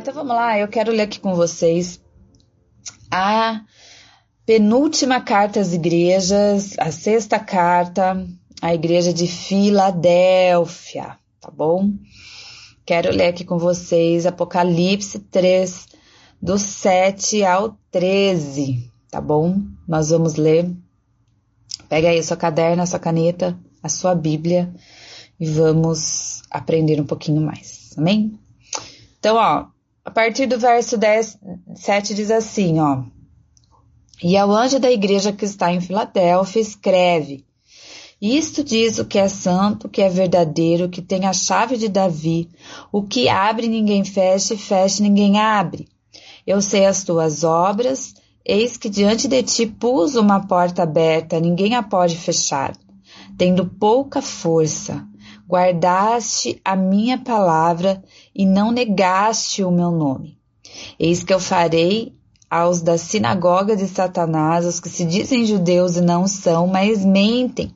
então vamos lá. Eu quero ler aqui com vocês a penúltima carta às igrejas, a sexta carta à igreja de Filadélfia, tá bom? Quero ler aqui com vocês Apocalipse 3, do 7 ao 13, tá bom? Nós vamos ler. Pega aí sua caderno, a sua caneta, a sua Bíblia e vamos aprender um pouquinho mais, amém? Então, ó, a partir do verso 10, 7 diz assim, ó. E ao anjo da igreja que está em Filadélfia, escreve: Isto diz o que é santo, o que é verdadeiro, o que tem a chave de Davi, o que abre ninguém fecha, e fecha ninguém abre. Eu sei as tuas obras, eis que diante de ti pus uma porta aberta, ninguém a pode fechar. Tendo pouca força, guardaste a minha palavra e não negaste o meu nome. Eis que eu farei aos da sinagoga de Satanás, os que se dizem judeus e não são, mas mentem.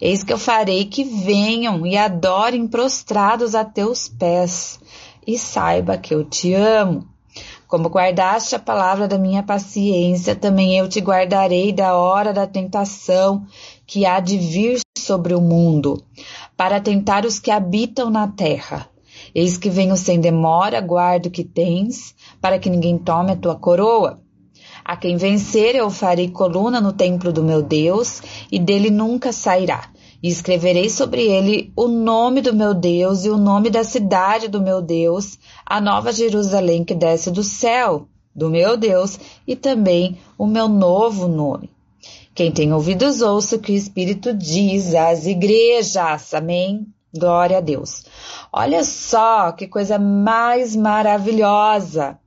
Eis que eu farei que venham e adorem prostrados a teus pés, e saiba que eu te amo. Como guardaste a palavra da minha paciência, também eu te guardarei da hora da tentação que há de vir sobre o mundo, para tentar os que habitam na terra. Eis que venho sem demora, guardo o que tens, para que ninguém tome a tua coroa. A quem vencer, eu farei coluna no templo do meu Deus, e dele nunca sairá. E escreverei sobre ele o nome do meu Deus e o nome da cidade do meu Deus, a nova Jerusalém que desce do céu, do meu Deus, e também o meu novo nome. Quem tem ouvidos, ouça o que o Espírito diz às igrejas. Amém? Glória a Deus. Olha só que coisa mais maravilhosa.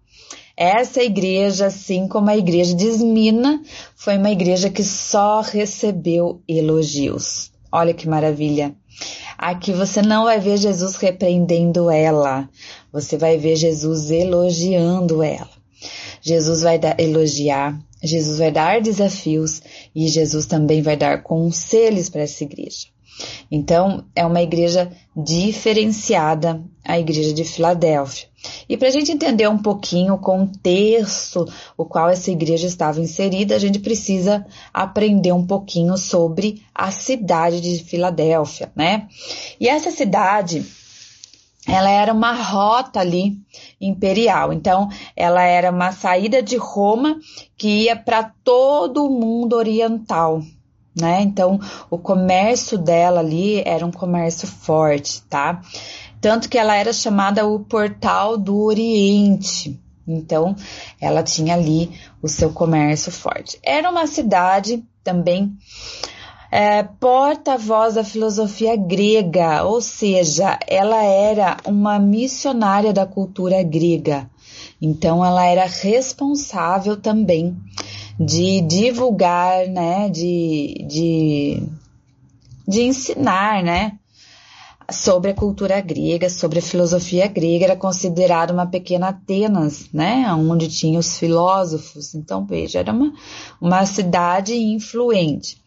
Essa igreja, assim como a igreja de Esmina, foi uma igreja que só recebeu elogios. Olha que maravilha. Aqui você não vai ver Jesus repreendendo ela, você vai ver Jesus elogiando ela. Jesus vai elogiar, Jesus vai dar desafios e Jesus também vai dar conselhos para essa igreja. Então, é uma igreja diferenciada, a igreja de Filadélfia. E para a gente entender um pouquinho o contexto o qual essa igreja estava inserida, a gente precisa aprender um pouquinho sobre a cidade de Filadélfia, né? E essa cidade, ela era uma rota ali imperial. Então, ela era uma saída de Roma que ia para todo o mundo oriental, né? Então, o comércio dela ali era um comércio forte, tá? Tanto que ela era chamada o Portal do Oriente. Então, ela tinha ali o seu comércio forte. Era uma cidade também é, porta-voz da filosofia grega, ou seja, ela era uma missionária da cultura grega. Então, ela era responsável também de divulgar, né, de, de, de ensinar, né, sobre a cultura grega, sobre a filosofia grega, era considerada uma pequena Atenas, né, onde tinha os filósofos. Então, veja, era uma, uma cidade influente.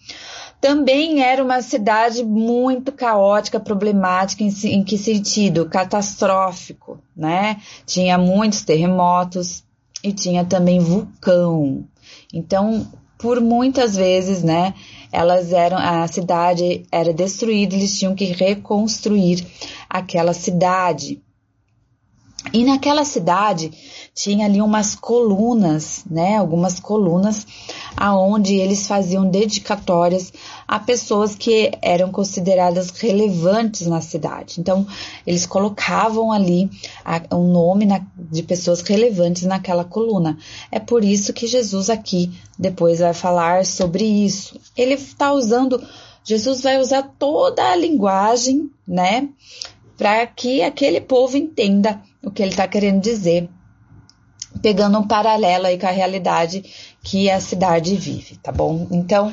Também era uma cidade muito caótica, problemática, em, em que sentido? Catastrófico, né? Tinha muitos terremotos e tinha também vulcão. Então, por muitas vezes, né, elas eram a cidade era destruída, eles tinham que reconstruir aquela cidade. E naquela cidade tinha ali umas colunas, né, algumas colunas aonde eles faziam dedicatórias a pessoas que eram consideradas relevantes na cidade. Então, eles colocavam ali o um nome na, de pessoas relevantes naquela coluna. É por isso que Jesus aqui depois vai falar sobre isso. Ele está usando, Jesus vai usar toda a linguagem, né, para que aquele povo entenda o que ele está querendo dizer pegando um paralelo aí com a realidade que a cidade vive, tá bom? Então,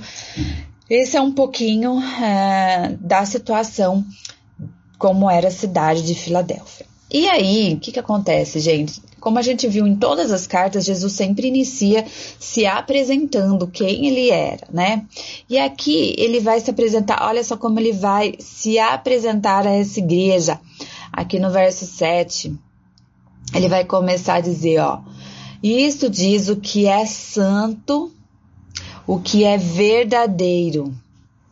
esse é um pouquinho é, da situação como era a cidade de Filadélfia. E aí, o que, que acontece, gente? Como a gente viu em todas as cartas, Jesus sempre inicia se apresentando quem ele era, né? E aqui ele vai se apresentar, olha só como ele vai se apresentar a essa igreja. Aqui no verso 7, ele vai começar a dizer, ó, isto diz o que é santo, o que é verdadeiro.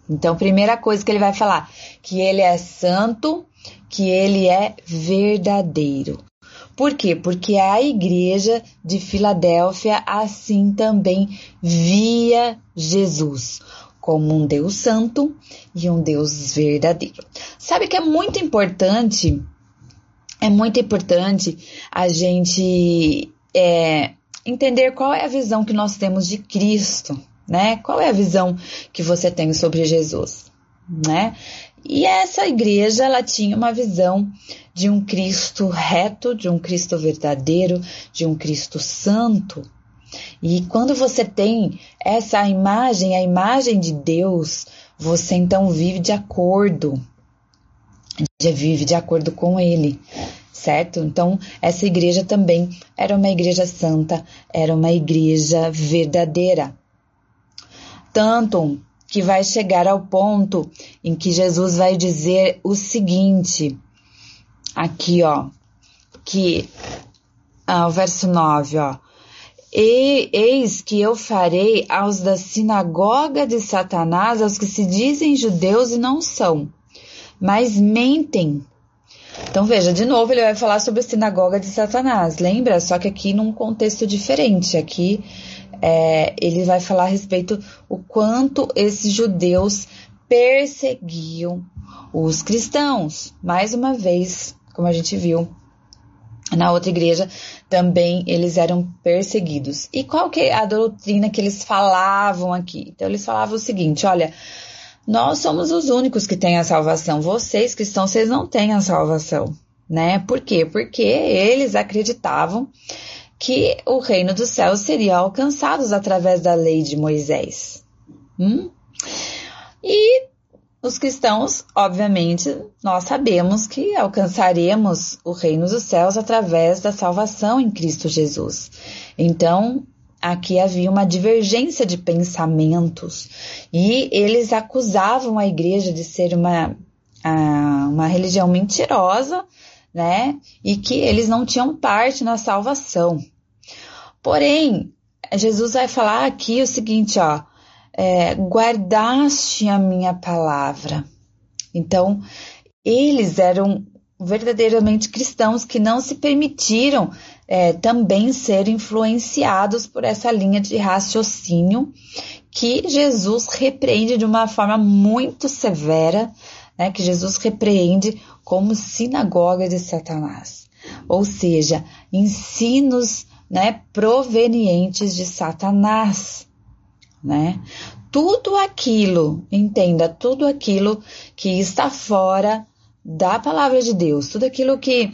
Então, primeira coisa que ele vai falar, que ele é santo, que ele é verdadeiro. Por quê? Porque a igreja de Filadélfia assim também via Jesus como um Deus santo e um Deus verdadeiro. Sabe que é muito importante, é muito importante a gente é, entender qual é a visão que nós temos de Cristo, né? Qual é a visão que você tem sobre Jesus, né? E essa igreja, ela tinha uma visão de um Cristo reto, de um Cristo verdadeiro, de um Cristo santo. E quando você tem essa imagem, a imagem de Deus, você então vive de acordo, vive de acordo com Ele, certo? Então, essa igreja também era uma igreja santa, era uma igreja verdadeira. Tanto que vai chegar ao ponto em que Jesus vai dizer o seguinte, aqui, ó, que ah, o verso 9, ó. E, eis que eu farei aos da sinagoga de Satanás, aos que se dizem judeus e não são, mas mentem. Então veja, de novo ele vai falar sobre a sinagoga de Satanás, lembra? Só que aqui num contexto diferente. Aqui é, ele vai falar a respeito o quanto esses judeus perseguiam os cristãos. Mais uma vez, como a gente viu na outra igreja, também eles eram perseguidos. E qual que é a doutrina que eles falavam aqui? Então eles falavam o seguinte, olha, nós somos os únicos que têm a salvação. Vocês cristãos, vocês não têm a salvação, né? Por quê? Porque eles acreditavam que o reino dos céus seria alcançado através da lei de Moisés. Hum? E os cristãos, obviamente, nós sabemos que alcançaremos o reino dos céus através da salvação em Cristo Jesus. Então, aqui havia uma divergência de pensamentos e eles acusavam a igreja de ser uma, uma religião mentirosa né? E que eles não tinham parte na salvação. Porém, Jesus vai falar aqui o seguinte, ó, é, guardaste a minha palavra. Então, eles eram verdadeiramente cristãos que não se permitiram é, também ser influenciados por essa linha de raciocínio que Jesus repreende de uma forma muito severa, né, que Jesus repreende como sinagoga de Satanás, ou seja, ensinos né, provenientes de Satanás, né? Tudo aquilo, entenda, tudo aquilo que está fora da palavra de Deus, tudo aquilo que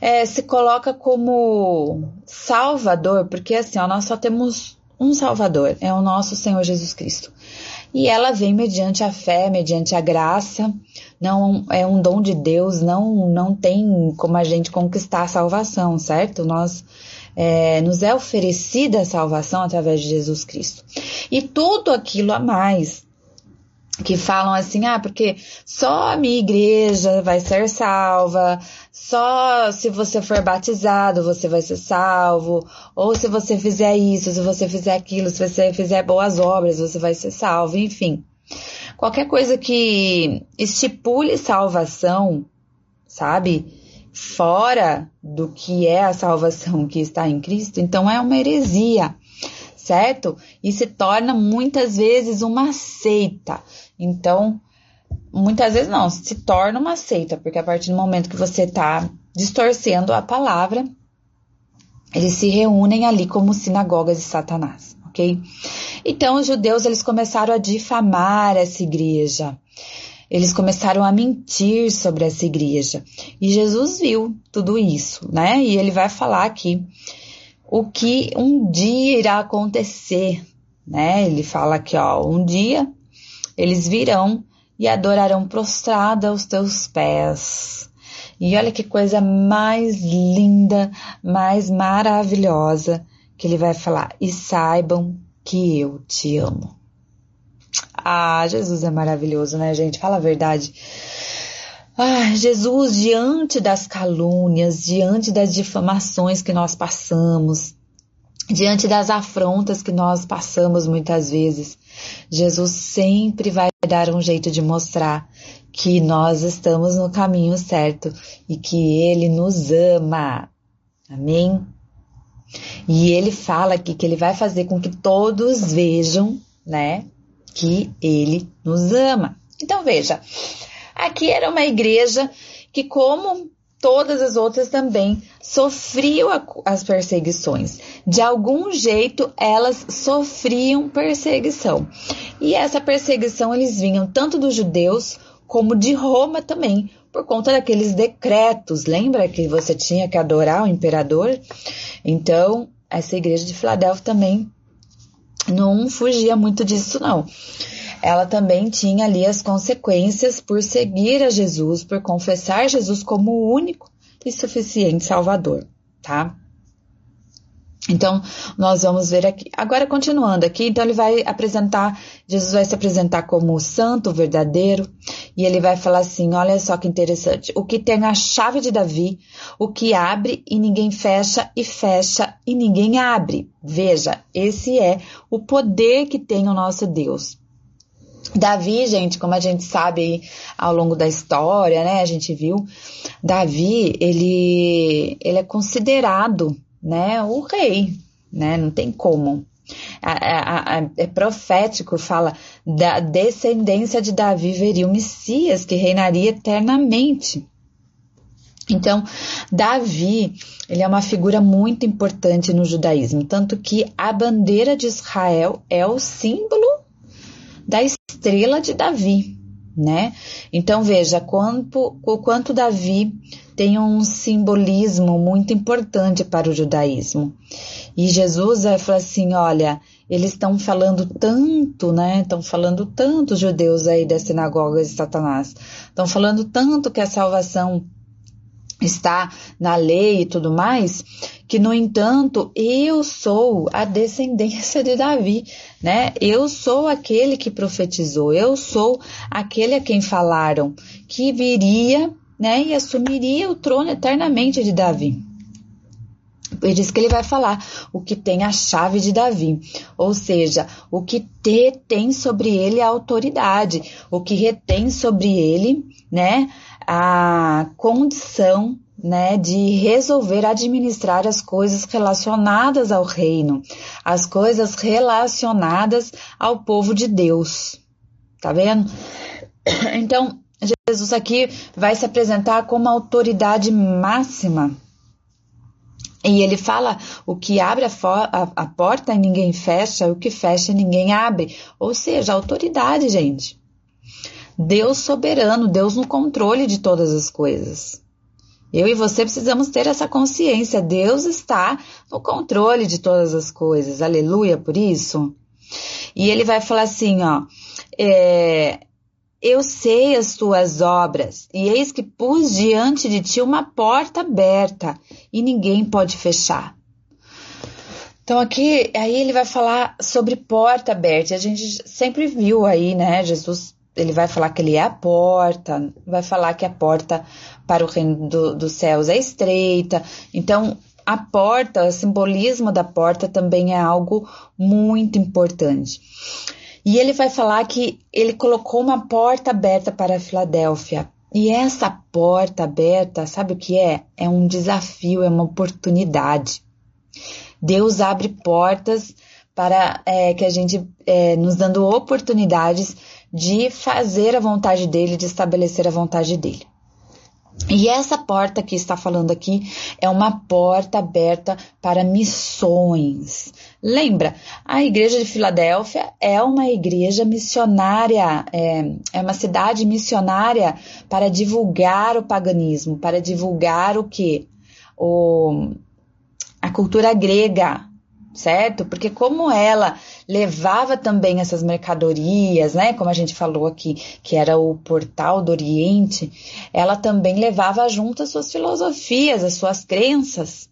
é, se coloca como Salvador, porque assim, ó, nós só temos um Salvador, é o nosso Senhor Jesus Cristo e ela vem mediante a fé, mediante a graça. Não é um dom de Deus, não não tem como a gente conquistar a salvação, certo? Nós é, nos é oferecida a salvação através de Jesus Cristo. E tudo aquilo a mais que falam assim, ah, porque só a minha igreja vai ser salva, só se você for batizado você vai ser salvo, ou se você fizer isso, se você fizer aquilo, se você fizer boas obras você vai ser salvo, enfim. Qualquer coisa que estipule salvação, sabe? Fora do que é a salvação que está em Cristo, então é uma heresia certo? E se torna muitas vezes uma seita. Então, muitas vezes não, se torna uma seita, porque a partir do momento que você está distorcendo a palavra, eles se reúnem ali como sinagogas de Satanás, ok? Então, os judeus, eles começaram a difamar essa igreja. Eles começaram a mentir sobre essa igreja. E Jesus viu tudo isso, né? E ele vai falar aqui o que um dia irá acontecer, né? Ele fala aqui, ó, um dia eles virão e adorarão prostrada aos teus pés. E olha que coisa mais linda, mais maravilhosa que ele vai falar. E saibam que eu te amo. Ah, Jesus é maravilhoso, né, gente? Fala a verdade. Ah, Jesus, diante das calúnias, diante das difamações que nós passamos, diante das afrontas que nós passamos muitas vezes, Jesus sempre vai dar um jeito de mostrar que nós estamos no caminho certo e que Ele nos ama. Amém? E ele fala aqui que ele vai fazer com que todos vejam, né, que ele nos ama. Então veja, aqui era uma igreja que, como todas as outras também sofriam as perseguições. De algum jeito, elas sofriam perseguição. E essa perseguição eles vinham tanto dos judeus como de Roma também, por conta daqueles decretos. Lembra que você tinha que adorar o imperador? Então, essa igreja de Filadélfia também não fugia muito disso, não. Ela também tinha ali as consequências por seguir a Jesus, por confessar Jesus como o único e suficiente Salvador, tá? Então, nós vamos ver aqui. Agora, continuando aqui, então ele vai apresentar, Jesus vai se apresentar como o santo, verdadeiro, e ele vai falar assim: olha só que interessante. O que tem a chave de Davi, o que abre e ninguém fecha, e fecha e ninguém abre. Veja, esse é o poder que tem o nosso Deus. Davi, gente, como a gente sabe ao longo da história, né? A gente viu, Davi, ele, ele é considerado né, o rei, né, não tem como. é profético, fala da descendência de Davi veria o Messias que reinaria eternamente. Então, Davi, ele é uma figura muito importante no judaísmo, tanto que a bandeira de Israel é o símbolo da estrela de Davi, né? Então, veja quanto, o quanto Davi tem um simbolismo muito importante para o judaísmo. E Jesus vai falar assim: olha, eles estão falando tanto, né? Estão falando tanto os judeus aí das sinagogas de Satanás. Estão falando tanto que a salvação está na lei e tudo mais, que no entanto eu sou a descendência de Davi, né? Eu sou aquele que profetizou, eu sou aquele a quem falaram que viria né, e assumiria o trono eternamente de Davi. Por isso que ele vai falar o que tem a chave de Davi, ou seja, o que tem sobre ele a autoridade, o que retém sobre ele, né, a condição, né, de resolver administrar as coisas relacionadas ao reino, as coisas relacionadas ao povo de Deus. Tá vendo? Então, Jesus aqui vai se apresentar como autoridade máxima. E ele fala: o que abre a, a, a porta ninguém fecha, o que fecha ninguém abre. Ou seja, autoridade, gente. Deus soberano, Deus no controle de todas as coisas. Eu e você precisamos ter essa consciência. Deus está no controle de todas as coisas. Aleluia por isso. E ele vai falar assim, ó. É, eu sei as tuas obras, e eis que pus diante de ti uma porta aberta, e ninguém pode fechar. Então aqui, aí ele vai falar sobre porta aberta. A gente sempre viu aí, né? Jesus, ele vai falar que ele é a porta, vai falar que a porta para o reino do, dos céus é estreita. Então, a porta, o simbolismo da porta também é algo muito importante. E ele vai falar que ele colocou uma porta aberta para a Filadélfia. E essa porta aberta, sabe o que é? É um desafio, é uma oportunidade. Deus abre portas para é, que a gente, é, nos dando oportunidades de fazer a vontade dele, de estabelecer a vontade dele. E essa porta que está falando aqui é uma porta aberta para missões. Lembra, a igreja de Filadélfia é uma igreja missionária, é, é uma cidade missionária para divulgar o paganismo, para divulgar o que? O, a cultura grega, certo? Porque como ela levava também essas mercadorias, né, como a gente falou aqui, que era o portal do Oriente, ela também levava junto as suas filosofias, as suas crenças.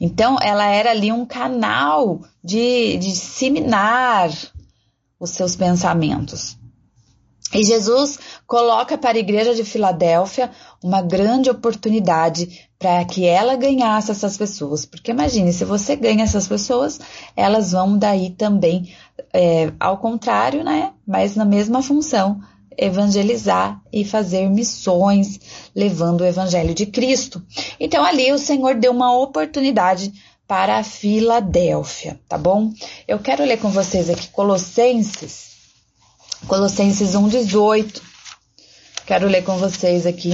Então, ela era ali um canal de, de disseminar os seus pensamentos. E Jesus coloca para a igreja de Filadélfia uma grande oportunidade para que ela ganhasse essas pessoas. Porque imagine, se você ganha essas pessoas, elas vão daí também, é, ao contrário, né? Mas na mesma função, evangelizar e fazer missões, levando o evangelho de Cristo. Então ali o Senhor deu uma oportunidade para a Filadélfia, tá bom? Eu quero ler com vocês aqui Colossenses Colossenses 1,18. Quero ler com vocês aqui.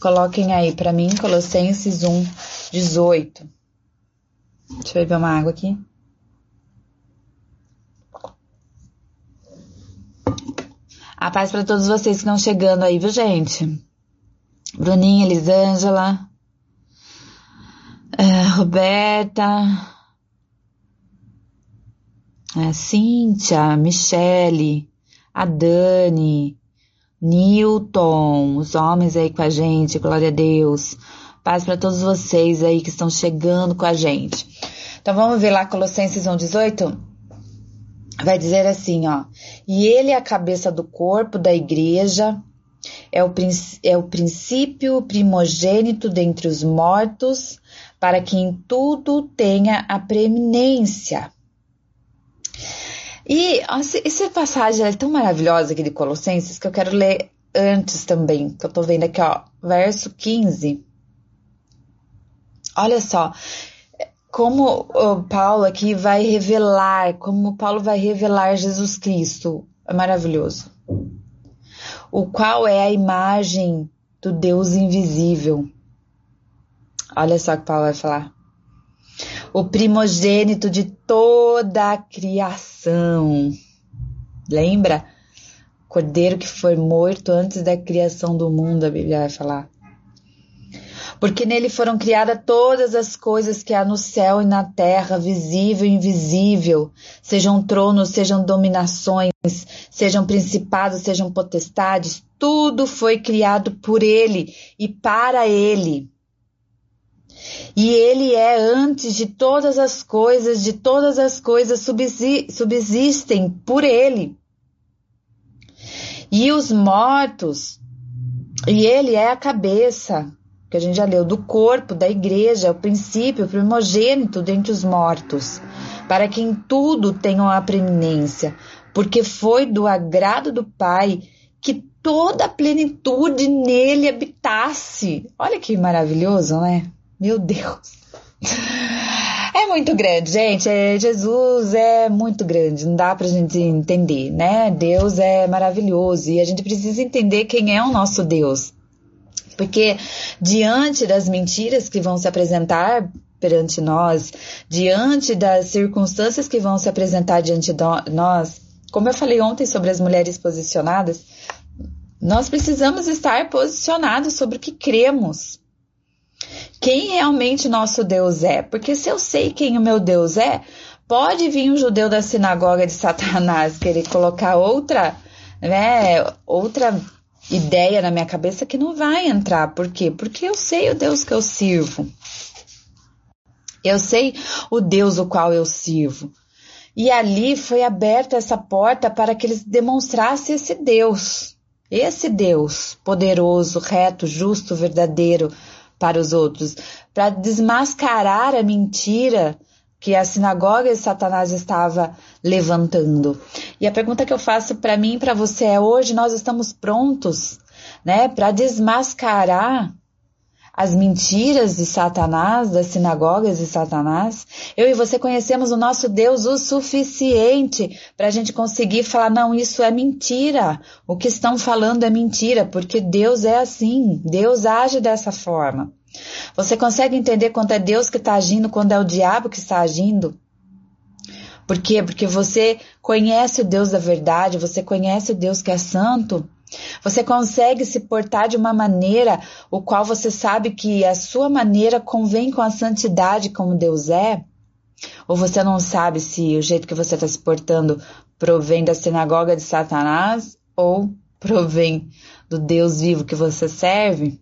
Coloquem aí para mim, Colossenses 1,18. Deixa eu beber uma água aqui. A paz para todos vocês que estão chegando aí, viu, gente? Bruninha, Elisângela, é, Roberta, a Cíntia, Michele, a Dani, Newton, os homens aí com a gente, glória a Deus. Paz para todos vocês aí que estão chegando com a gente. Então vamos ver lá Colossenses 1:18. Vai dizer assim, ó: "E ele é a cabeça do corpo da igreja, é o, é o princípio primogênito dentre os mortos, para que em tudo tenha a preeminência." E essa passagem é tão maravilhosa aqui de Colossenses que eu quero ler antes também, que eu tô vendo aqui, ó, verso 15. Olha só, como Paulo aqui vai revelar, como Paulo vai revelar Jesus Cristo. É maravilhoso. O qual é a imagem do Deus invisível. Olha só o que Paulo vai falar o primogênito de toda a criação. Lembra? Cordeiro que foi morto antes da criação do mundo, a Bíblia vai falar. Porque nele foram criadas todas as coisas que há no céu e na terra, visível e invisível, sejam tronos, sejam dominações, sejam principados, sejam potestades, tudo foi criado por ele e para ele. E ele é antes de todas as coisas, de todas as coisas subsistem por ele. E os mortos, e ele é a cabeça, que a gente já leu, do corpo, da igreja, o princípio, o primogênito dentre os mortos, para que em tudo tenham a preeminência, porque foi do agrado do Pai que toda a plenitude nele habitasse. Olha que maravilhoso, né? Meu Deus. É muito grande, gente. É, Jesus é muito grande, não dá pra gente entender, né? Deus é maravilhoso e a gente precisa entender quem é o nosso Deus. Porque diante das mentiras que vão se apresentar perante nós, diante das circunstâncias que vão se apresentar diante de nós, como eu falei ontem sobre as mulheres posicionadas, nós precisamos estar posicionados sobre o que cremos quem realmente nosso Deus é. Porque se eu sei quem o meu Deus é, pode vir um judeu da sinagoga de Satanás querer colocar outra, né, outra ideia na minha cabeça que não vai entrar. Por quê? Porque eu sei o Deus que eu sirvo. Eu sei o Deus o qual eu sirvo. E ali foi aberta essa porta para que eles demonstrassem esse Deus. Esse Deus poderoso, reto, justo, verdadeiro, para os outros, para desmascarar a mentira que a sinagoga de Satanás estava levantando. E a pergunta que eu faço para mim e para você é: hoje nós estamos prontos, né, para desmascarar as mentiras de Satanás, das sinagogas de Satanás. Eu e você conhecemos o nosso Deus o suficiente para a gente conseguir falar: não, isso é mentira. O que estão falando é mentira, porque Deus é assim, Deus age dessa forma. Você consegue entender quando é Deus que está agindo, quando é o diabo que está agindo? Por quê? Porque você conhece o Deus da verdade, você conhece o Deus que é santo. Você consegue se portar de uma maneira o qual você sabe que a sua maneira convém com a santidade como Deus é? Ou você não sabe se o jeito que você está se portando provém da sinagoga de Satanás ou provém do Deus vivo que você serve?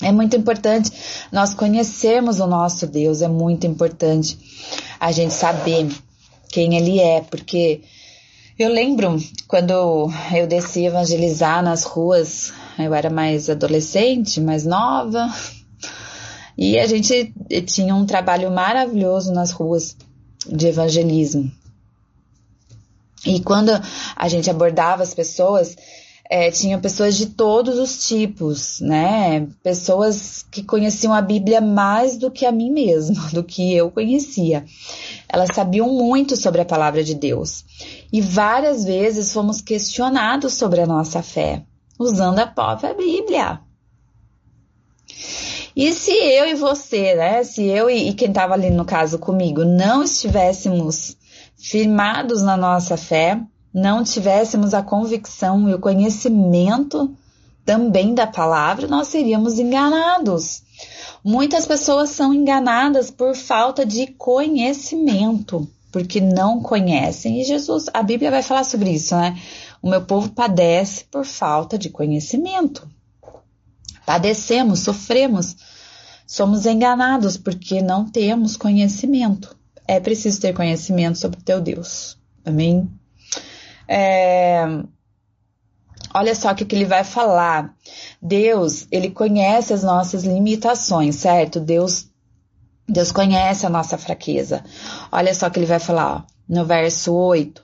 É muito importante nós conhecermos o nosso Deus, é muito importante a gente saber quem Ele é, porque Eu lembro quando eu desci evangelizar nas ruas, eu era mais adolescente, mais nova, e a gente tinha um trabalho maravilhoso nas ruas de evangelismo. E quando a gente abordava as pessoas, é, tinha pessoas de todos os tipos, né? Pessoas que conheciam a Bíblia mais do que a mim mesma, do que eu conhecia. Elas sabiam muito sobre a palavra de Deus. E várias vezes fomos questionados sobre a nossa fé, usando a própria Bíblia. E se eu e você, né? Se eu e, e quem estava ali no caso comigo não estivéssemos firmados na nossa fé, não tivéssemos a convicção e o conhecimento também da palavra, nós seríamos enganados. Muitas pessoas são enganadas por falta de conhecimento, porque não conhecem. E Jesus, a Bíblia vai falar sobre isso, né? O meu povo padece por falta de conhecimento. Padecemos, sofremos, somos enganados porque não temos conhecimento. É preciso ter conhecimento sobre o teu Deus. Amém? É, olha só o que, que ele vai falar. Deus, ele conhece as nossas limitações, certo? Deus, Deus conhece a nossa fraqueza. Olha só o que ele vai falar, ó, no verso 8.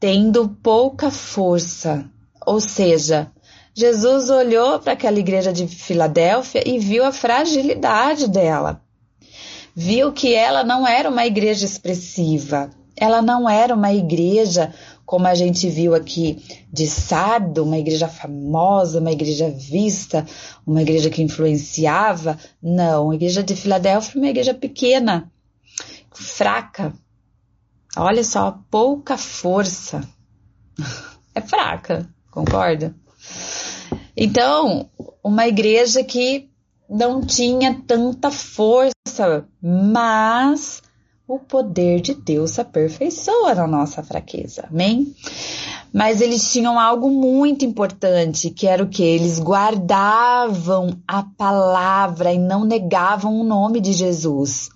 Tendo pouca força, ou seja, Jesus olhou para aquela igreja de Filadélfia e viu a fragilidade dela. Viu que ela não era uma igreja expressiva, ela não era uma igreja como a gente viu aqui de Sardo, uma igreja famosa, uma igreja vista, uma igreja que influenciava. Não, a igreja de Filadélfia é uma igreja pequena, fraca. Olha só, pouca força. É fraca, concorda? Então, uma igreja que não tinha tanta força, mas o poder de Deus se aperfeiçoa na nossa fraqueza, amém? Mas eles tinham algo muito importante, que era o que? Eles guardavam a palavra e não negavam o nome de Jesus.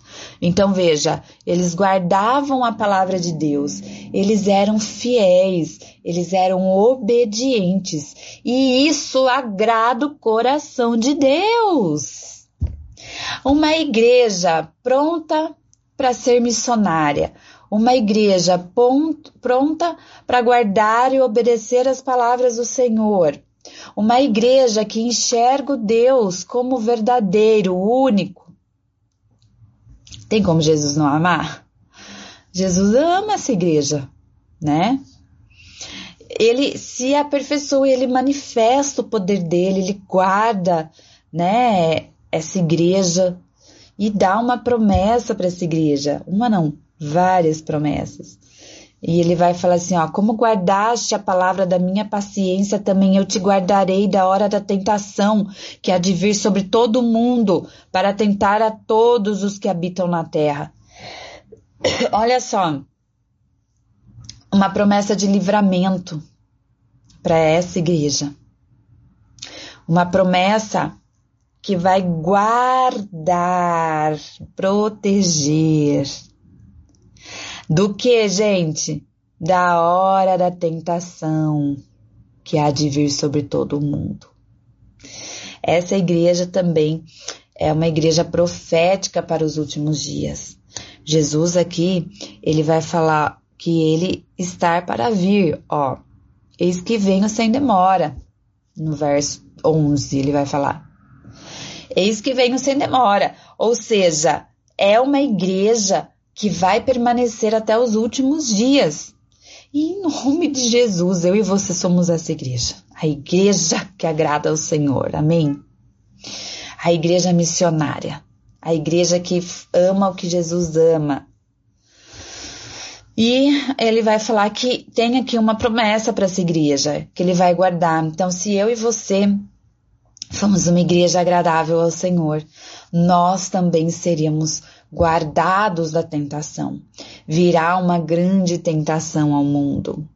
Então veja, eles guardavam a palavra de Deus, eles eram fiéis, eles eram obedientes, e isso agrada o coração de Deus. Uma igreja pronta para ser missionária, uma igreja pronta para guardar e obedecer as palavras do Senhor, uma igreja que enxerga o Deus como verdadeiro, único. Tem como Jesus não amar? Jesus ama essa igreja, né? Ele se aperfeiçoa, ele manifesta o poder dele, ele guarda, né, essa igreja e dá uma promessa para essa igreja. Uma não, várias promessas. E ele vai falar assim, ó, como guardaste a palavra da minha paciência, também eu te guardarei da hora da tentação, que há de vir sobre todo o mundo, para tentar a todos os que habitam na terra. Olha só, uma promessa de livramento para essa igreja. Uma promessa que vai guardar, proteger. Do que, gente? Da hora da tentação que há de vir sobre todo mundo. Essa igreja também é uma igreja profética para os últimos dias. Jesus aqui, ele vai falar que ele está para vir, ó. Eis que venho sem demora. No verso 11, ele vai falar: Eis que venho sem demora. Ou seja, é uma igreja que vai permanecer até os últimos dias. E em nome de Jesus, eu e você somos essa igreja. A igreja que agrada ao Senhor. Amém? A igreja missionária. A igreja que ama o que Jesus ama. E ele vai falar que tem aqui uma promessa para essa igreja, que ele vai guardar. Então, se eu e você Fomos uma igreja agradável ao Senhor. Nós também seríamos guardados da tentação. Virá uma grande tentação ao mundo.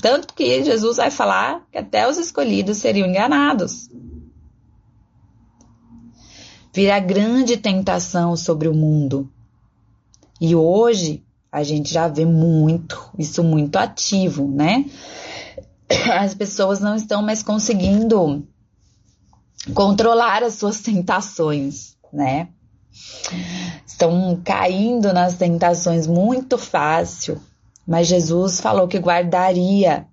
Tanto que Jesus vai falar que até os escolhidos seriam enganados. Virá grande tentação sobre o mundo. E hoje a gente já vê muito, isso muito ativo, né? As pessoas não estão mais conseguindo controlar as suas tentações, né? Estão caindo nas tentações muito fácil, mas Jesus falou que guardaria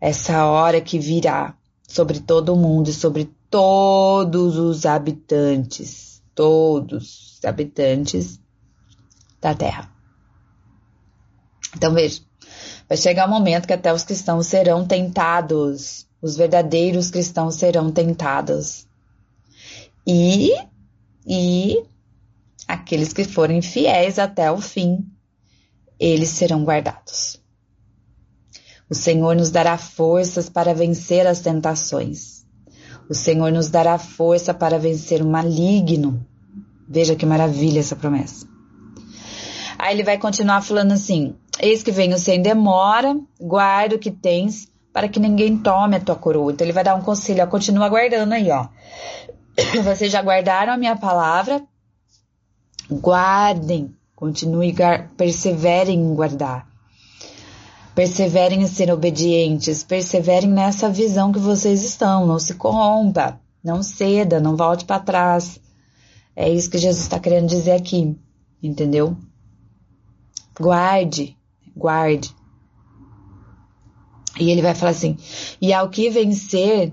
essa hora que virá sobre todo mundo e sobre todos os habitantes, todos os habitantes da terra. Então veja, vai chegar um momento que até os cristãos serão tentados, os verdadeiros cristãos serão tentados. E e aqueles que forem fiéis até o fim, eles serão guardados. O Senhor nos dará forças para vencer as tentações. O Senhor nos dará força para vencer o maligno. Veja que maravilha essa promessa. Aí ele vai continuar falando assim: Eis que venho sem demora, guarda o que tens, para que ninguém tome a tua coroa. Então ele vai dar um conselho, ó, continua guardando aí, ó. Vocês já guardaram a minha palavra? Guardem, continue, perseverem em guardar. Perseverem em ser obedientes, perseverem nessa visão que vocês estão, não se corrompa, não ceda, não volte para trás. É isso que Jesus está querendo dizer aqui, entendeu? Guarde, guarde. E ele vai falar assim: e ao que vencer,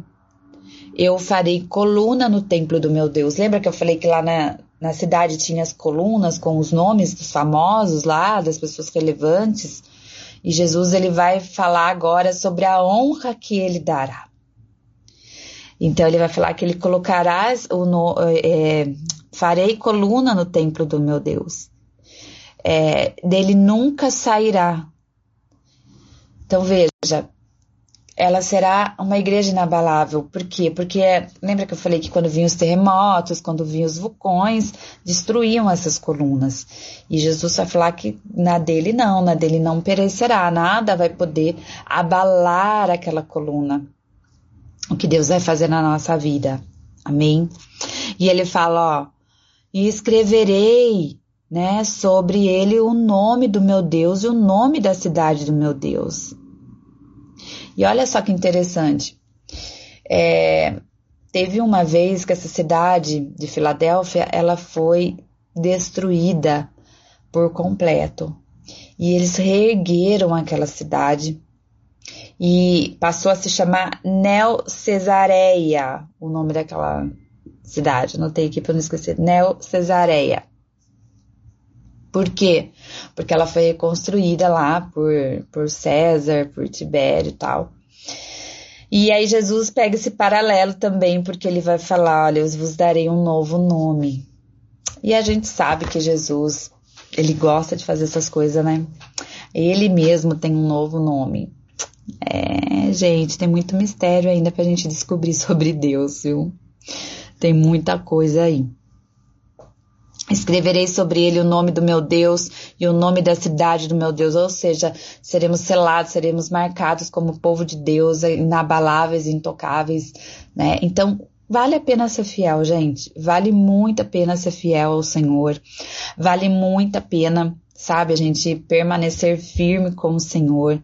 eu farei coluna no templo do meu Deus. Lembra que eu falei que lá na, na cidade tinha as colunas com os nomes dos famosos lá, das pessoas relevantes? E Jesus ele vai falar agora sobre a honra que ele dará. Então ele vai falar que ele colocará o no, é, farei coluna no templo do meu Deus. É, dele nunca sairá. Então veja, ela será uma igreja inabalável. Por quê? Porque lembra que eu falei que quando vinham os terremotos, quando vinham os vulcões, destruíam essas colunas. E Jesus vai falar que na dele não, na dele não perecerá, nada vai poder abalar aquela coluna. O que Deus vai fazer na nossa vida. Amém? E ele fala, ó, e escreverei, né, sobre ele o nome do meu Deus e o nome da cidade do meu Deus. E olha só que interessante. É, teve uma vez que essa cidade de Filadélfia ela foi destruída por completo. E eles reergueram aquela cidade e passou a se chamar Neo Cesareia, o nome daquela cidade. Anotei aqui para não esquecer. Neo Cesareia. Por quê? Porque ela foi reconstruída lá por, por César, por Tibério e tal. E aí Jesus pega esse paralelo também, porque ele vai falar, olha, eu vos darei um novo nome. E a gente sabe que Jesus, ele gosta de fazer essas coisas, né? Ele mesmo tem um novo nome. É, gente, tem muito mistério ainda pra gente descobrir sobre Deus, viu? Tem muita coisa aí. Escreverei sobre ele o nome do meu Deus e o nome da cidade do meu Deus, ou seja, seremos selados, seremos marcados como povo de Deus, inabaláveis, intocáveis, né? Então, vale a pena ser fiel, gente. Vale muito a pena ser fiel ao Senhor. Vale muito a pena, sabe, a gente permanecer firme com o Senhor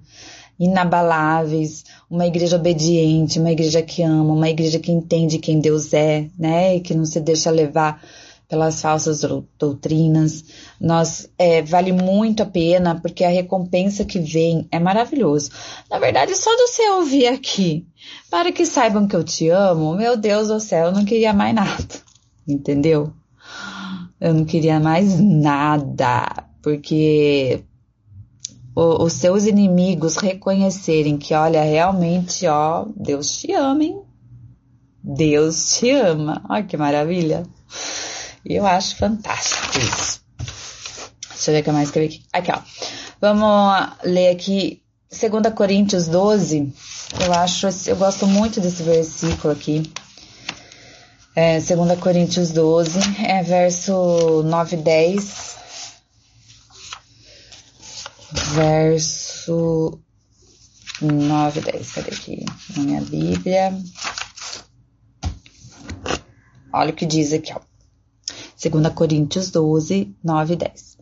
inabaláveis, uma igreja obediente, uma igreja que ama, uma igreja que entende quem Deus é, né? E que não se deixa levar pelas falsas doutrinas. Nós é, vale muito a pena porque a recompensa que vem é maravilhoso. Na verdade, só de você ouvir aqui, para que saibam que eu te amo, meu Deus do céu, eu não queria mais nada, entendeu? Eu não queria mais nada, porque os seus inimigos reconhecerem que, olha, realmente, ó, Deus te ama, hein? Deus te ama. Olha que maravilha. E eu acho fantástico isso. Deixa eu ver o que mais escrevi aqui. Aqui, ó. Vamos ler aqui 2 Coríntios 12. Eu acho, eu gosto muito desse versículo aqui. É, 2 Coríntios 12, é verso 9 e 10. Verso 9 e 10. Cadê aqui? Na minha Bíblia. Olha o que diz aqui, ó. 2 Coríntios 12, 9 e 10.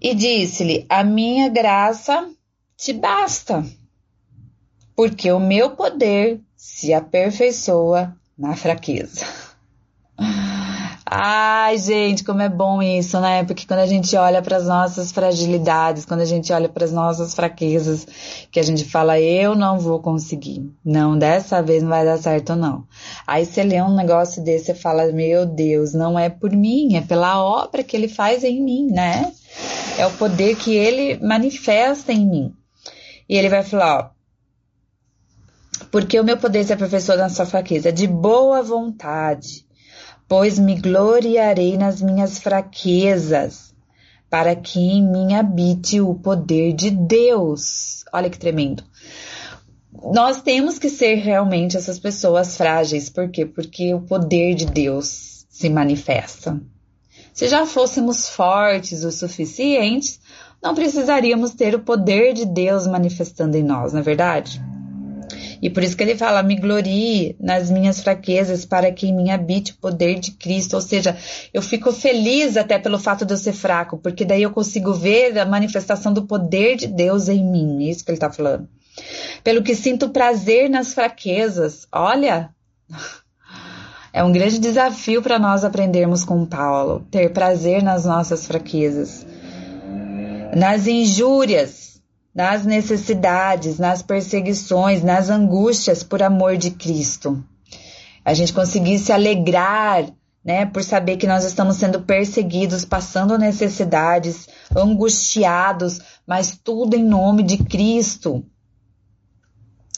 E disse-lhe: A minha graça te basta, porque o meu poder se aperfeiçoa na fraqueza. Ai, gente, como é bom isso, né? Porque quando a gente olha para as nossas fragilidades, quando a gente olha para as nossas fraquezas, que a gente fala, eu não vou conseguir. Não, dessa vez não vai dar certo, não. Aí você lê um negócio desse e fala, meu Deus, não é por mim, é pela obra que ele faz em mim, né? É o poder que ele manifesta em mim. E ele vai falar, ó, porque o meu poder se aperfeiçoa na sua fraqueza, de boa vontade pois me gloriarei nas minhas fraquezas, para que em mim habite o poder de Deus. Olha que tremendo. Nós temos que ser realmente essas pessoas frágeis, por quê? Porque o poder de Deus se manifesta. Se já fôssemos fortes o suficientes, não precisaríamos ter o poder de Deus manifestando em nós, não é verdade? E por isso que ele fala: me glorie nas minhas fraquezas, para que em mim habite o poder de Cristo. Ou seja, eu fico feliz até pelo fato de eu ser fraco, porque daí eu consigo ver a manifestação do poder de Deus em mim. É isso que ele está falando. Pelo que sinto prazer nas fraquezas. Olha. É um grande desafio para nós aprendermos com Paulo, ter prazer nas nossas fraquezas, nas injúrias, nas necessidades, nas perseguições, nas angústias por amor de Cristo. A gente conseguir se alegrar, né, por saber que nós estamos sendo perseguidos, passando necessidades, angustiados, mas tudo em nome de Cristo.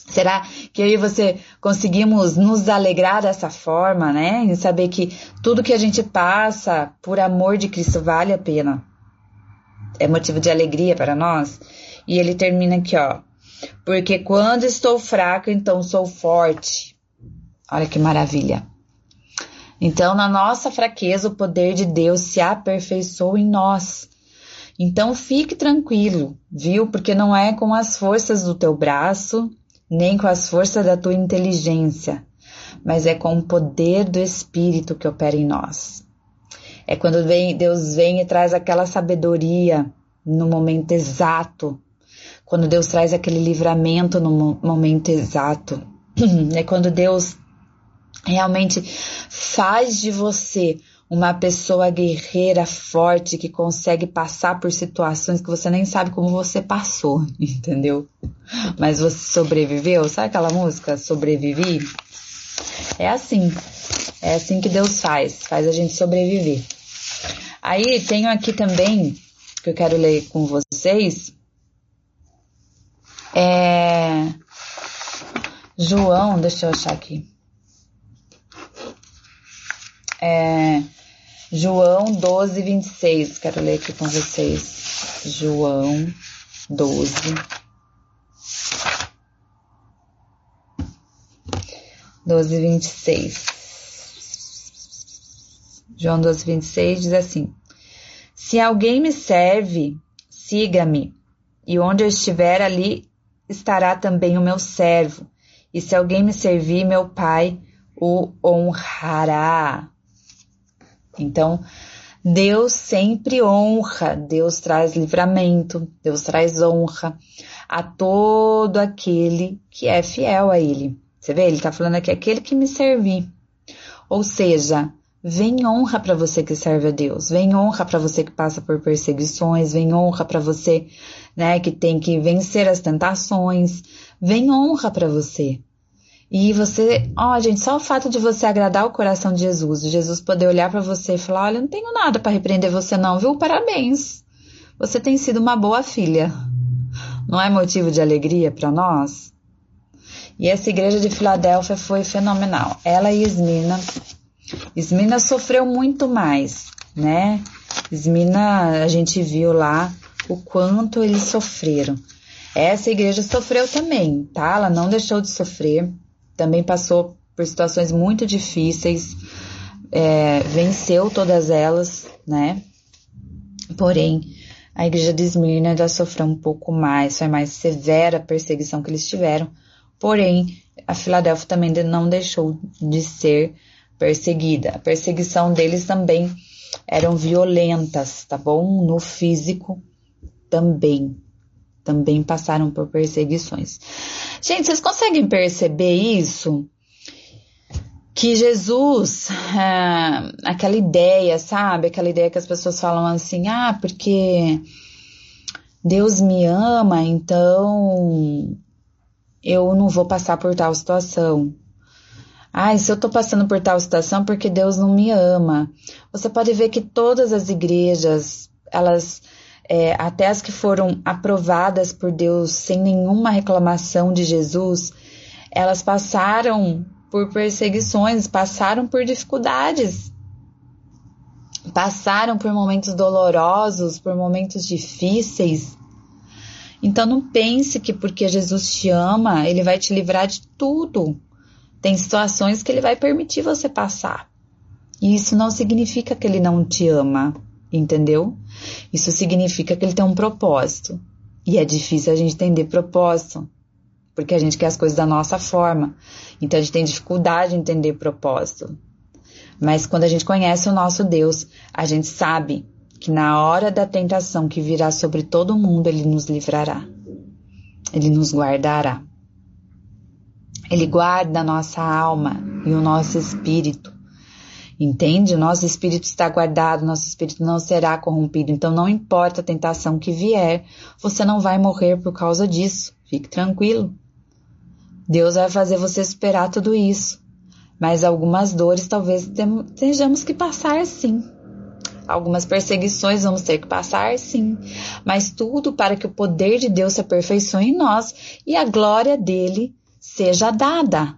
Será que eu e você conseguimos nos alegrar dessa forma, né? Em saber que tudo que a gente passa por amor de Cristo vale a pena. É motivo de alegria para nós. E ele termina aqui, ó. Porque quando estou fraco, então sou forte. Olha que maravilha. Então, na nossa fraqueza, o poder de Deus se aperfeiçoa em nós. Então, fique tranquilo, viu? Porque não é com as forças do teu braço, nem com as forças da tua inteligência, mas é com o poder do Espírito que opera em nós. É quando vem, Deus vem e traz aquela sabedoria no momento exato quando Deus traz aquele livramento no momento exato. É quando Deus realmente faz de você uma pessoa guerreira forte que consegue passar por situações que você nem sabe como você passou, entendeu? Mas você sobreviveu, sabe aquela música Sobrevivi? É assim, é assim que Deus faz, faz a gente sobreviver. Aí tenho aqui também que eu quero ler com vocês é, João, deixa eu achar aqui. É, João 12, 26. Quero ler aqui com vocês. João 12. Doze, vinte e seis. João 12, 26 diz assim: Se alguém me serve, siga-me, e onde eu estiver, ali estará também o meu servo, e se alguém me servir, meu Pai o honrará. Então, Deus sempre honra, Deus traz livramento, Deus traz honra a todo aquele que é fiel a Ele. Você vê, ele está falando aqui, aquele que me servir. Ou seja, Vem honra para você que serve a Deus, vem honra para você que passa por perseguições, vem honra para você, né, que tem que vencer as tentações, vem honra para você. E você, ó, gente, só o fato de você agradar o coração de Jesus, de Jesus poder olhar para você e falar: "Olha, não tenho nada para repreender você não, viu? Parabéns. Você tem sido uma boa filha." Não é motivo de alegria para nós? E essa igreja de Filadélfia foi fenomenal. Ela e Esmina Esmina sofreu muito mais, né? Esmina, a gente viu lá o quanto eles sofreram. Essa igreja sofreu também, tá? Ela não deixou de sofrer, também passou por situações muito difíceis, é, venceu todas elas, né? Porém, a igreja de Esmirna já sofreu um pouco mais, foi mais severa a perseguição que eles tiveram. Porém, a Filadélfia também não deixou de ser perseguida. A perseguição deles também eram violentas, tá bom? No físico, também também passaram por perseguições. Gente, vocês conseguem perceber isso? Que Jesus, é, aquela ideia, sabe? Aquela ideia que as pessoas falam assim, ah, porque Deus me ama, então eu não vou passar por tal situação. Ai, se eu tô passando por tal situação porque Deus não me ama. Você pode ver que todas as igrejas, elas é, até as que foram aprovadas por Deus sem nenhuma reclamação de Jesus, elas passaram por perseguições, passaram por dificuldades, passaram por momentos dolorosos, por momentos difíceis. Então não pense que porque Jesus te ama, ele vai te livrar de tudo. Tem situações que ele vai permitir você passar. E isso não significa que ele não te ama entendeu? Isso significa que ele tem um propósito. E é difícil a gente entender propósito, porque a gente quer as coisas da nossa forma. Então a gente tem dificuldade em entender propósito. Mas quando a gente conhece o nosso Deus, a gente sabe que na hora da tentação que virá sobre todo mundo, ele nos livrará. Ele nos guardará. Ele guarda a nossa alma e o nosso espírito. Entende? Nosso espírito está guardado, nosso espírito não será corrompido. Então, não importa a tentação que vier, você não vai morrer por causa disso. Fique tranquilo. Deus vai fazer você superar tudo isso. Mas algumas dores talvez tenhamos que passar sim. Algumas perseguições vamos ter que passar sim. Mas tudo para que o poder de Deus se aperfeiçoe em nós e a glória dele seja dada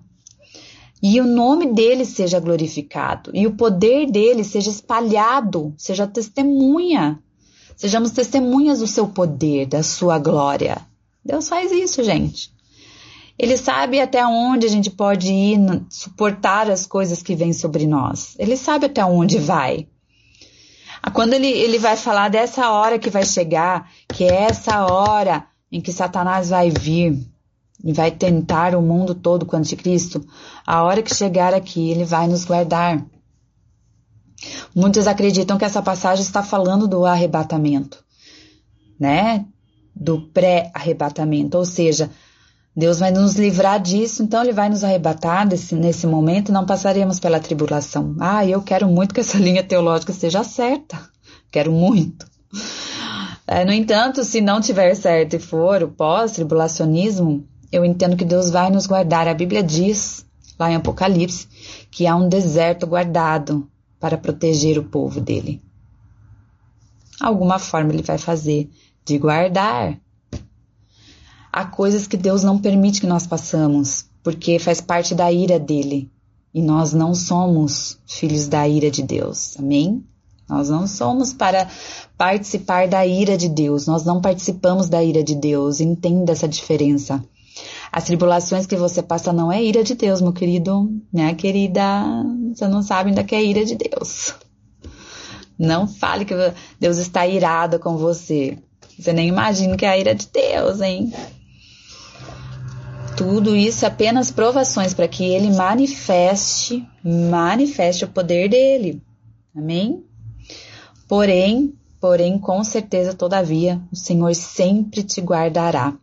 e o nome dele seja glorificado e o poder dele seja espalhado, seja testemunha. Sejamos testemunhas do seu poder, da sua glória. Deus faz isso, gente. Ele sabe até onde a gente pode ir suportar as coisas que vêm sobre nós. Ele sabe até onde vai. Ah, quando ele, ele vai falar dessa hora que vai chegar, que é essa hora em que Satanás vai vir, e vai tentar o mundo todo com o anticristo, a hora que chegar aqui, ele vai nos guardar. Muitos acreditam que essa passagem está falando do arrebatamento, né? Do pré-arrebatamento, ou seja, Deus vai nos livrar disso, então Ele vai nos arrebatar desse, nesse momento, não passaremos pela tribulação. Ah, eu quero muito que essa linha teológica seja certa, quero muito. É, no entanto, se não tiver certo e for o pós-tribulacionismo, eu entendo que Deus vai nos guardar. A Bíblia diz, lá em Apocalipse, que há um deserto guardado para proteger o povo dele. Alguma forma ele vai fazer de guardar. Há coisas que Deus não permite que nós passamos, porque faz parte da ira dele. E nós não somos filhos da ira de Deus. Amém? Nós não somos para participar da ira de Deus, nós não participamos da ira de Deus. Entenda essa diferença. As tribulações que você passa não é ira de Deus, meu querido, minha querida. Você não sabe ainda que é ira de Deus. Não fale que Deus está irado com você. Você nem imagina que é a ira de Deus, hein? Tudo isso é apenas provações para que ele manifeste, manifeste o poder dele. Amém? Porém, porém, com certeza, todavia, o Senhor sempre te guardará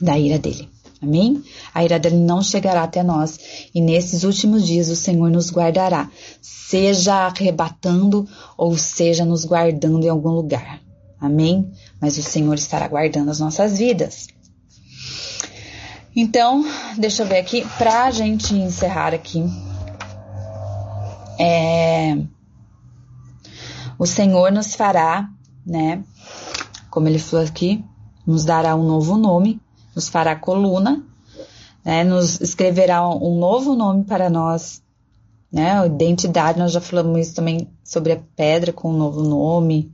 da ira dele. Amém? A ira dele não chegará até nós. E nesses últimos dias o Senhor nos guardará, seja arrebatando ou seja nos guardando em algum lugar. Amém? Mas o Senhor estará guardando as nossas vidas. Então, deixa eu ver aqui, para a gente encerrar aqui. É, o Senhor nos fará, né? Como ele falou aqui, nos dará um novo nome nos fará coluna, né, nos escreverá um novo nome para nós, né, identidade, nós já falamos também sobre a pedra com um novo nome.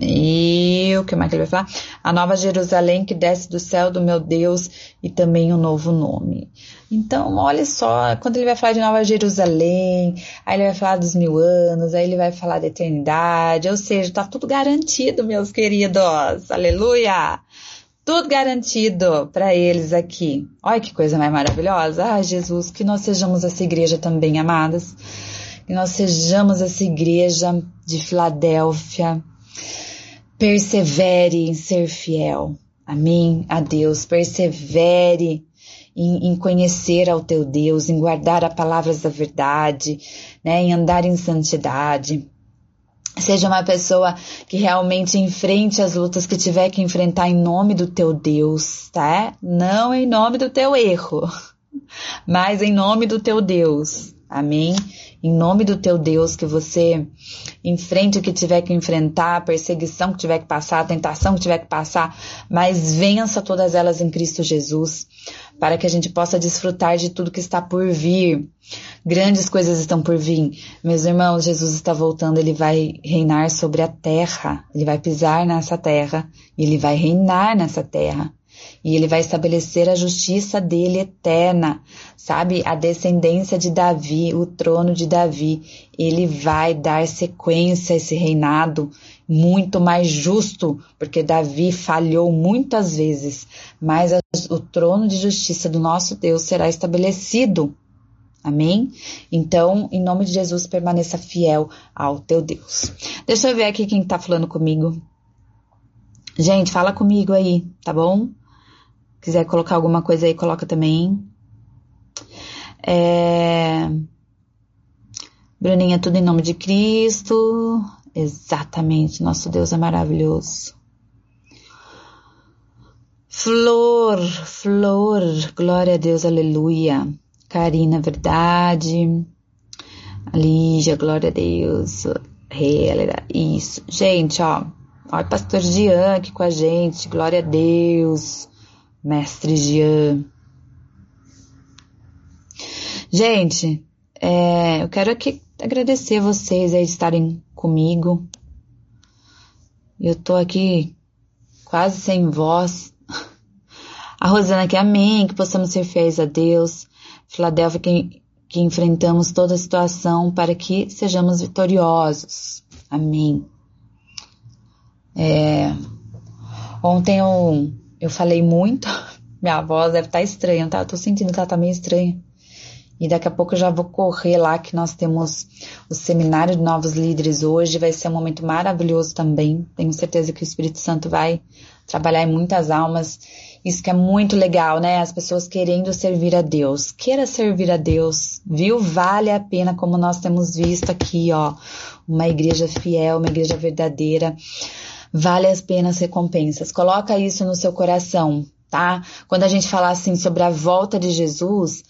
E o que mais que ele vai falar? A nova Jerusalém que desce do céu do meu Deus e também um novo nome. Então, olha só, quando ele vai falar de Nova Jerusalém, aí ele vai falar dos mil anos, aí ele vai falar da eternidade, ou seja, está tudo garantido, meus queridos. Aleluia! tudo garantido para eles aqui. Olha que coisa mais maravilhosa. Ah, Jesus, que nós sejamos essa igreja também, amadas. Que nós sejamos essa igreja de Filadélfia. Persevere em ser fiel. Amém? A Deus, persevere em, em, conhecer ao teu Deus, em guardar as palavras da verdade, né, em andar em santidade. Seja uma pessoa que realmente enfrente as lutas que tiver que enfrentar em nome do teu Deus, tá? Não em nome do teu erro, mas em nome do teu Deus. Amém? Em nome do teu Deus, que você enfrente o que tiver que enfrentar, a perseguição que tiver que passar, a tentação que tiver que passar, mas vença todas elas em Cristo Jesus, para que a gente possa desfrutar de tudo que está por vir. Grandes coisas estão por vir. Meus irmãos, Jesus está voltando, ele vai reinar sobre a terra, ele vai pisar nessa terra, ele vai reinar nessa terra e ele vai estabelecer a justiça dele eterna, sabe? A descendência de Davi, o trono de Davi. Ele vai dar sequência a esse reinado muito mais justo, porque Davi falhou muitas vezes, mas o trono de justiça do nosso Deus será estabelecido. Amém? Então, em nome de Jesus, permaneça fiel ao teu Deus. Deixa eu ver aqui quem tá falando comigo. Gente, fala comigo aí, tá bom? Quiser colocar alguma coisa aí, coloca também. É... Bruninha, tudo em nome de Cristo. Exatamente, nosso Deus é maravilhoso. Flor, flor, glória a Deus, aleluia. Karina, verdade. Lígia, glória a Deus. Rei, isso. Gente, ó, ó, pastor Jean aqui com a gente, glória a Deus. Mestre Jean. Gente, é, eu quero aqui agradecer vocês aí estarem comigo. Eu tô aqui quase sem voz. A Rosana aqui, amém, que possamos ser fiéis a Deus. Filadélfia, que, que enfrentamos toda a situação para que sejamos vitoriosos. Amém. É, ontem eu eu falei muito, minha voz deve estar tá estranha, tá? Eu tô sentindo que ela tá meio estranha. E daqui a pouco eu já vou correr lá, que nós temos o seminário de novos líderes hoje. Vai ser um momento maravilhoso também. Tenho certeza que o Espírito Santo vai trabalhar em muitas almas. Isso que é muito legal, né? As pessoas querendo servir a Deus. Queira servir a Deus, viu? Vale a pena, como nós temos visto aqui, ó. Uma igreja fiel, uma igreja verdadeira vale as pena as recompensas. Coloca isso no seu coração, tá? Quando a gente falar assim sobre a volta de Jesus,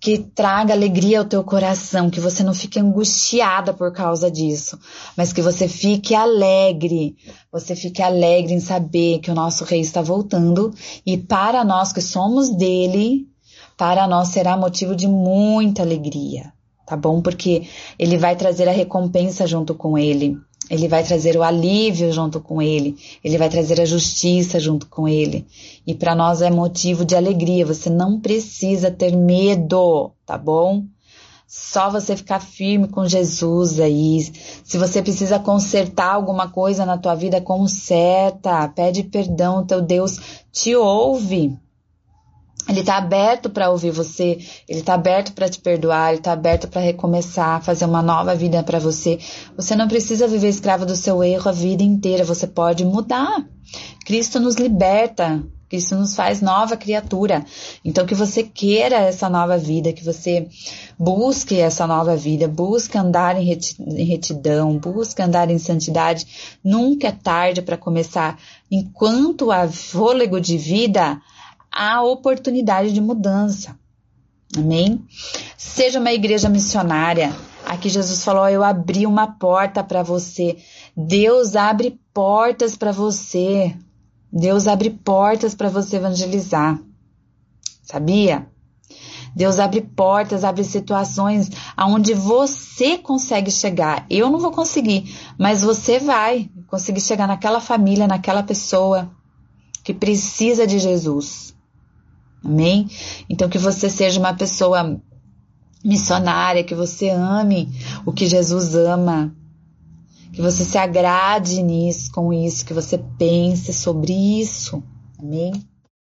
que traga alegria ao teu coração, que você não fique angustiada por causa disso, mas que você fique alegre, você fique alegre em saber que o nosso rei está voltando e para nós que somos dele, para nós será motivo de muita alegria, tá bom? Porque ele vai trazer a recompensa junto com ele. Ele vai trazer o alívio junto com ele, ele vai trazer a justiça junto com ele. E para nós é motivo de alegria. Você não precisa ter medo, tá bom? Só você ficar firme com Jesus aí. Se você precisa consertar alguma coisa na tua vida, conserta. Pede perdão, teu Deus te ouve. Ele está aberto para ouvir você, ele está aberto para te perdoar, ele está aberto para recomeçar, fazer uma nova vida para você. Você não precisa viver escravo do seu erro a vida inteira, você pode mudar. Cristo nos liberta, Cristo nos faz nova criatura. Então que você queira essa nova vida, que você busque essa nova vida, busque andar em retidão, busque andar em santidade. Nunca é tarde para começar. Enquanto há fôlego de vida, a oportunidade de mudança. Amém? Seja uma igreja missionária. Aqui Jesus falou: Eu abri uma porta para você. Deus abre portas para você. Deus abre portas para você evangelizar. Sabia? Deus abre portas, abre situações aonde você consegue chegar. Eu não vou conseguir, mas você vai conseguir chegar naquela família, naquela pessoa que precisa de Jesus. Amém? Então que você seja uma pessoa missionária, que você ame o que Jesus ama, que você se agrade nisso, com isso, que você pense sobre isso. Amém?